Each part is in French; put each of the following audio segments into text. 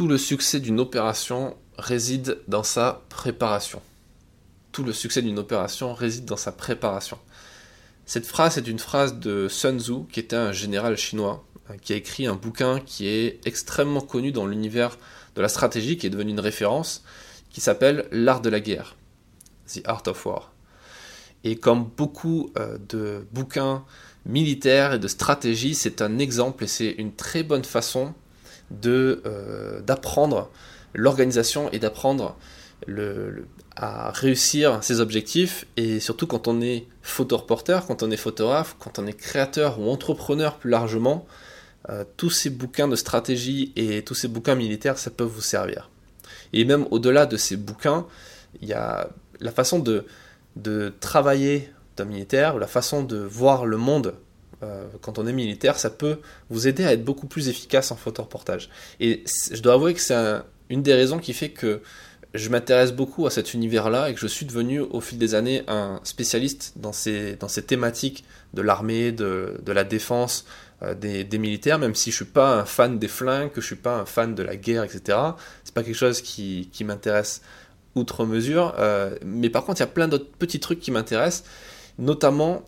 Tout le succès d'une opération réside dans sa préparation. Tout le succès d'une opération réside dans sa préparation. Cette phrase est une phrase de Sun Tzu, qui était un général chinois, euh, qui a écrit un bouquin qui est extrêmement connu dans l'univers de la stratégie, qui est devenu une référence, qui s'appelle L'art de la guerre, The Art of War. Et comme beaucoup euh, de bouquins militaires et de stratégie, c'est un exemple et c'est une très bonne façon d'apprendre l'organisation et d'apprendre le, à réussir ses objectifs et surtout quand on est photoreporter, quand on est photographe, quand on est créateur ou entrepreneur plus largement, euh, tous ces bouquins de stratégie et tous ces bouquins militaires, ça peut vous servir. Et même au-delà de ces bouquins, il y a la façon de, de travailler d'un militaire, la façon de voir le monde euh, quand on est militaire, ça peut vous aider à être beaucoup plus efficace en photoreportage. Et je dois avouer que c'est une des raisons qui fait que je m'intéresse beaucoup à cet univers-là et que je suis devenu au fil des années un spécialiste dans ces, dans ces thématiques de l'armée, de, de, la défense, euh, des, des, militaires, même si je suis pas un fan des flingues, que je suis pas un fan de la guerre, etc. C'est pas quelque chose qui, qui m'intéresse outre mesure. Euh, mais par contre, il y a plein d'autres petits trucs qui m'intéressent, notamment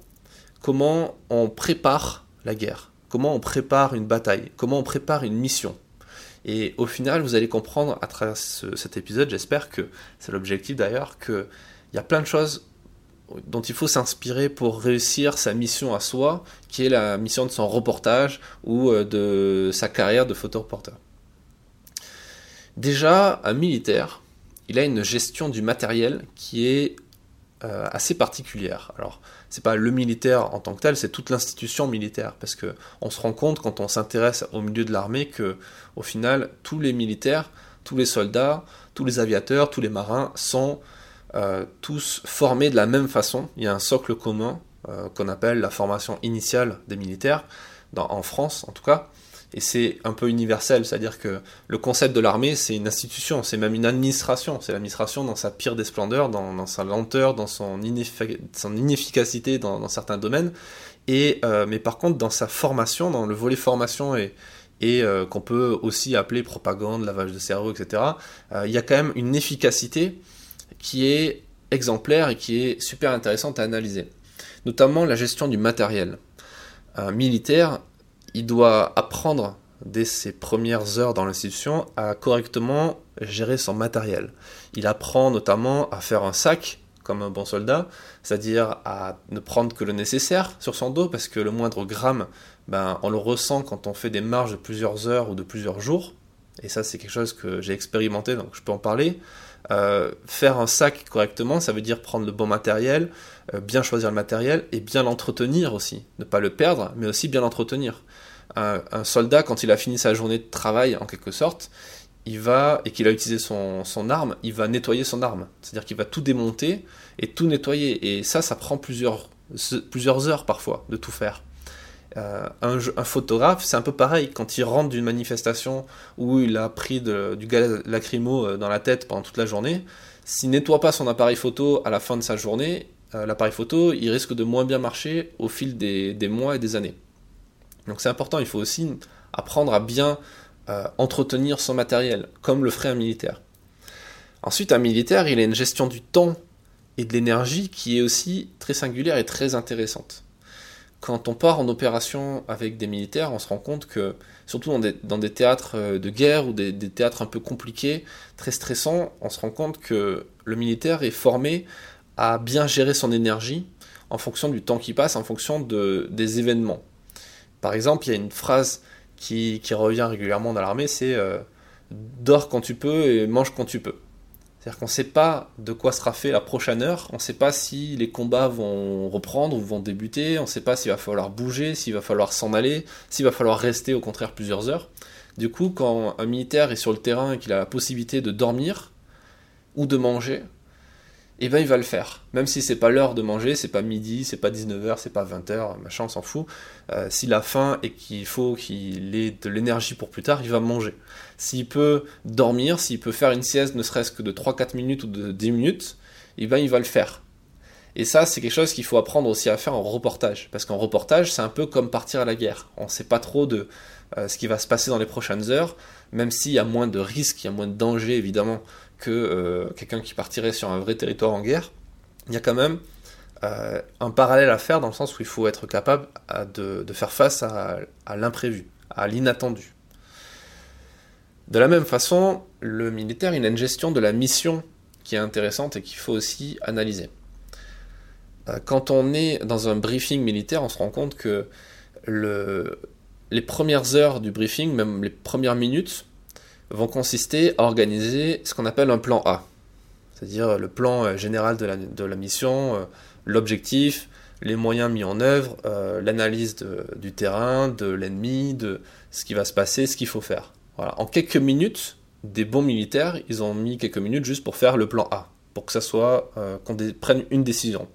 comment on prépare la guerre, comment on prépare une bataille, comment on prépare une mission? Et au final, vous allez comprendre à travers cet épisode, j'espère que c'est l'objectif d'ailleurs, qu'il y a plein de choses dont il faut s'inspirer pour réussir sa mission à soi, qui est la mission de son reportage ou euh, de sa carrière de photoreporteur. Déjà, un militaire, il a une gestion du matériel qui est euh, assez particulière. Alors, c'est pas le militaire en tant que tel, c'est toute l'institution militaire, parce que on se rend compte quand on s'intéresse au milieu de l'armée que, au final, tous les militaires, tous les soldats, tous les aviateurs, tous les marins sont euh, tous formés de la même façon. Il y a un socle commun euh, qu'on appelle la formation initiale des militaires, en France en tout cas et c'est un peu universel, c'est-à-dire que le concept de l'armée, c'est une institution, c'est même une administration, c'est l'administration dans sa pire des splendeurs, dans, sa lenteur, dans son, inefficacité dans, certains domaines, et, euh, mais par contre dans sa formation, dans le volet formation et, euh, qu'on peut aussi appeler propagande, lavage de cerveau, etc., euh, il y a quand même une efficacité qui est exemplaire et qui est super intéressante à analyser. Notamment la gestion du matériel. Militaire il doit apprendre dès ses premières heures dans l'institution à correctement gérer son matériel. Il apprend notamment à faire un sac comme un bon soldat, c'est-à-dire à ne prendre que le nécessaire sur son dos parce que le moindre gramme, ben, on le ressent quand on fait des marges de plusieurs heures ou de plusieurs jours. Et ça, c'est quelque chose que j'ai expérimenté, donc je peux en parler. Euh, faire un sac correctement, ça veut dire prendre le bon matériel, euh, bien choisir le matériel et bien l'entretenir aussi. Ne pas le perdre, mais aussi bien l'entretenir. Un, soldat, quand il a fini sa journée de travail, en quelque sorte, il va, et qu'il a utilisé son, arme, il va nettoyer son arme. C'est-à-dire qu'il va tout démonter et tout nettoyer. Et ça, ça prend plusieurs, plusieurs heures parfois de tout faire. Euh, un, photographe, c'est un peu pareil. Quand il rentre d'une manifestation où il a pris du gaz lacrymo euh, dans la tête pendant toute la journée, s'il nettoie pas son appareil photo à la fin de sa journée, euh, l'appareil photo, il risque de moins bien marcher au fil des, mois et des années. Donc c'est important, il faut aussi apprendre à bien entretenir son matériel, comme le ferait un militaire. Ensuite, un militaire, il a une gestion du temps et de l'énergie qui est aussi très singulière et très intéressante. Quand on part en opération avec des militaires, on se rend compte que, surtout dans des, théâtres euh, de guerre ou des, théâtres un peu compliqués, très stressants, on se rend compte que le militaire est formé à bien gérer son énergie en fonction du temps qui passe, en fonction de, des événements. Par exemple, il y a une phrase qui, revient régulièrement dans l'armée, c'est euh, dors quand tu peux et mange quand tu peux. C'est-à-dire qu'on ne sait pas de quoi sera fait la prochaine heure, on ne sait pas si les combats vont reprendre ou vont débuter, on ne sait pas s'il va falloir bouger, s'il va falloir s'en aller, s'il va falloir rester au contraire plusieurs heures. Du coup, quand un militaire est sur le terrain et qu'il a la possibilité de dormir ou de manger, eh ben il va le faire. Même si c'est pas l'heure de manger, c'est pas midi, c'est pas 19h, c'est pas 20h, machin, on s'en fout. Euh, s'il a faim et qu'il faut qu'il ait de l'énergie pour plus tard, il va manger. S'il peut dormir, s'il peut faire une sieste ne serait-ce que de 3-4 minutes ou de 10 minutes, eh ben il va le faire. Et ça, c'est quelque chose qu'il faut apprendre aussi à faire en reportage. Parce qu'en reportage, c'est un peu comme partir à la guerre. On ne sait pas trop de euh, ce qui va se passer dans les prochaines heures. même s'il y a moins de risques, il y a moins de dangers évidemment que quelqu'un qui partirait sur un vrai territoire en guerre, il y a quand même un parallèle à faire dans le sens où il faut être capable de, faire face à l'imprévu, à l'inattendu. De la même façon, le militaire, il a une gestion de la mission qui est intéressante et qu'il faut aussi analyser. Euh, quand on est dans un briefing militaire, on se rend compte que les premières heures du briefing, même les premières minutes, vont consister à organiser ce qu'on appelle un plan A. C'est-à-dire le plan euh, général de la, mission, euh, l'objectif, les moyens mis en œuvre, l'analyse du terrain, de l'ennemi, de ce qui va se passer, ce qu'il faut faire. En quelques minutes, des bons militaires, ils ont mis quelques minutes juste pour faire le plan A, pour que ça soit euh, qu'on prenne une décision.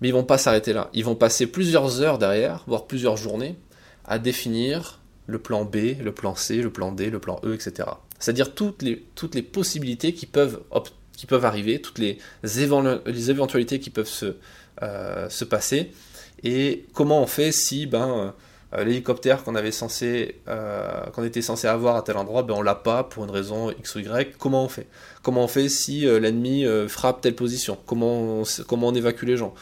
Mais ils vont pas s'arrêter là. Ils vont passer plusieurs heures derrière, voire plusieurs journées, à définir le plan B, le plan C, le plan D, le plan E, etc. C'est-à-dire toutes les, possibilités qui peuvent, arriver, toutes les, éventualités qui peuvent se, euh, se passer, et comment on fait si ben, euh, l'hélicoptère qu'on avait censé, euh, qu'on était censé avoir à tel endroit, ben on l'a pas pour une raison X ou Y. Comment on fait? Comment on fait si euh, l'ennemi frappe telle position? Comment on, comment on évacue les gens?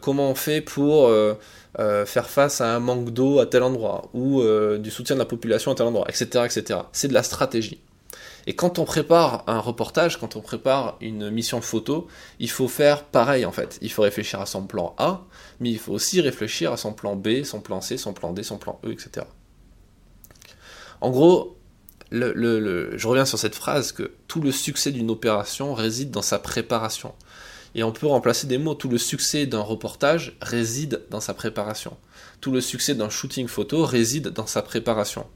Comment on fait pour faire face à un manque d'eau à tel endroit ou du soutien de la population à tel endroit, etc., etc. C'est de la stratégie. Et quand on prépare un reportage, quand on prépare une mission photo, il faut faire pareil en fait. Il faut réfléchir à son plan A, mais il faut aussi réfléchir à son plan B, son plan C, son plan D, son plan E, etc. En gros, je reviens sur cette phrase que tout le succès d'une opération réside dans sa préparation. Et on peut remplacer des mots. Tout le succès d'un reportage réside dans sa préparation. Tout le succès d'un shooting photo réside dans sa préparation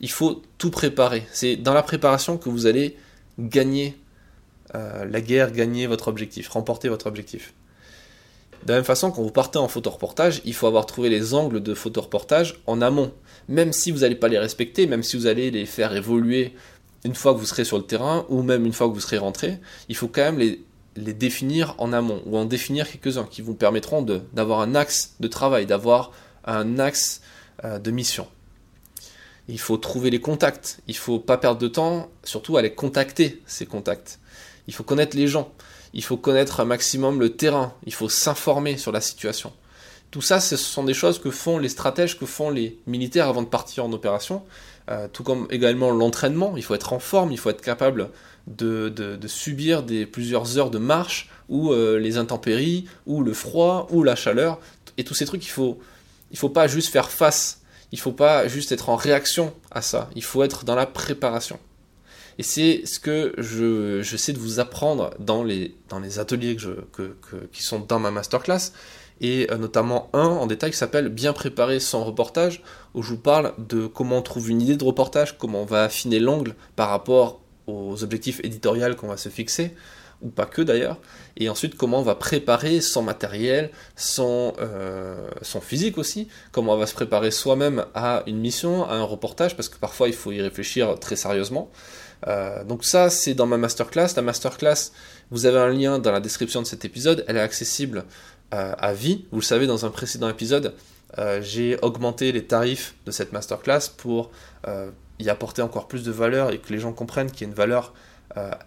il faut tout préparer. C'est dans la préparation que vous allez gagner euh, la guerre, gagner votre objectif, remporter votre objectif. De la même façon, quand vous partez en photoreportage, il faut avoir trouvé les angles de photoreportage en amont. Même si vous n'allez pas les respecter, même si vous allez les faire évoluer une fois que vous serez sur le terrain, ou même une fois que vous serez rentré, il faut quand même les, définir en amont, ou en définir quelques-uns qui vous permettront d'avoir un axe de travail, d'avoir un axe euh, de mission il faut trouver les contacts, il faut pas perdre de temps, surtout à les contacter, ces contacts. Il faut connaître les gens, il faut connaître un maximum le terrain, il faut s'informer sur la situation. Tout ça, ce sont des choses que font les stratèges, que font les militaires avant de partir en opération, euh, tout comme également l'entraînement, il faut être en forme, il faut être capable de, subir des, plusieurs heures de marche, ou euh, les intempéries, ou le froid, ou la chaleur, et tous ces trucs, il faut, il faut pas juste faire face il faut pas juste être en réaction à ça, il faut être dans la préparation. Et c'est ce que je, sais de vous apprendre dans les, ateliers qui sont dans ma masterclass, et euh, notamment un en détail qui s'appelle Bien préparer son reportage, où je vous parle de comment on trouve une idée de reportage, comment on va affiner l'angle par rapport aux objectifs éditoriaux qu'on va se fixer, ou pas que d'ailleurs, et ensuite comment on va préparer son matériel, son, euh, son physique aussi, comment on va se préparer soi-même à une mission, à un reportage, parce que parfois il faut y réfléchir très sérieusement. Euh, donc ça c'est dans ma masterclass. La masterclass, vous avez un lien dans la description de cet épisode, elle est accessible euh, à vie. Vous le savez, dans un précédent épisode, j'ai augmenté les tarifs de cette masterclass pour y apporter encore plus de valeur et que les gens comprennent qu'il y a une valeur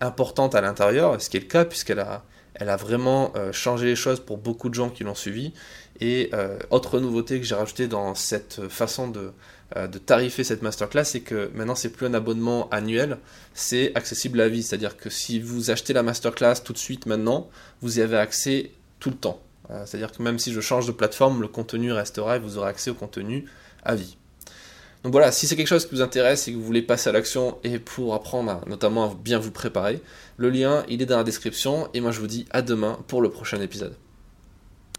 importante à l'intérieur, ce qui est le cas puisqu'elle a, elle a vraiment euh, changé les choses pour beaucoup de gens qui l'ont suivi. Et euh, autre nouveauté que j'ai rajouté dans cette façon de, de tarifer cette masterclass, c'est que maintenant c'est plus un abonnement annuel, c'est accessible à vie. C'est-à-dire que si vous achetez la masterclass tout de suite maintenant, vous y avez accès tout le temps. C'est-à-dire que même si je change de plateforme, le contenu restera et vous aurez accès au contenu à vie. Donc voilà, si c'est quelque chose qui vous intéresse et que vous voulez passer à l'action et pour apprendre notamment à bien vous préparer, le lien il est dans la description et moi je vous dis à demain pour le prochain épisode.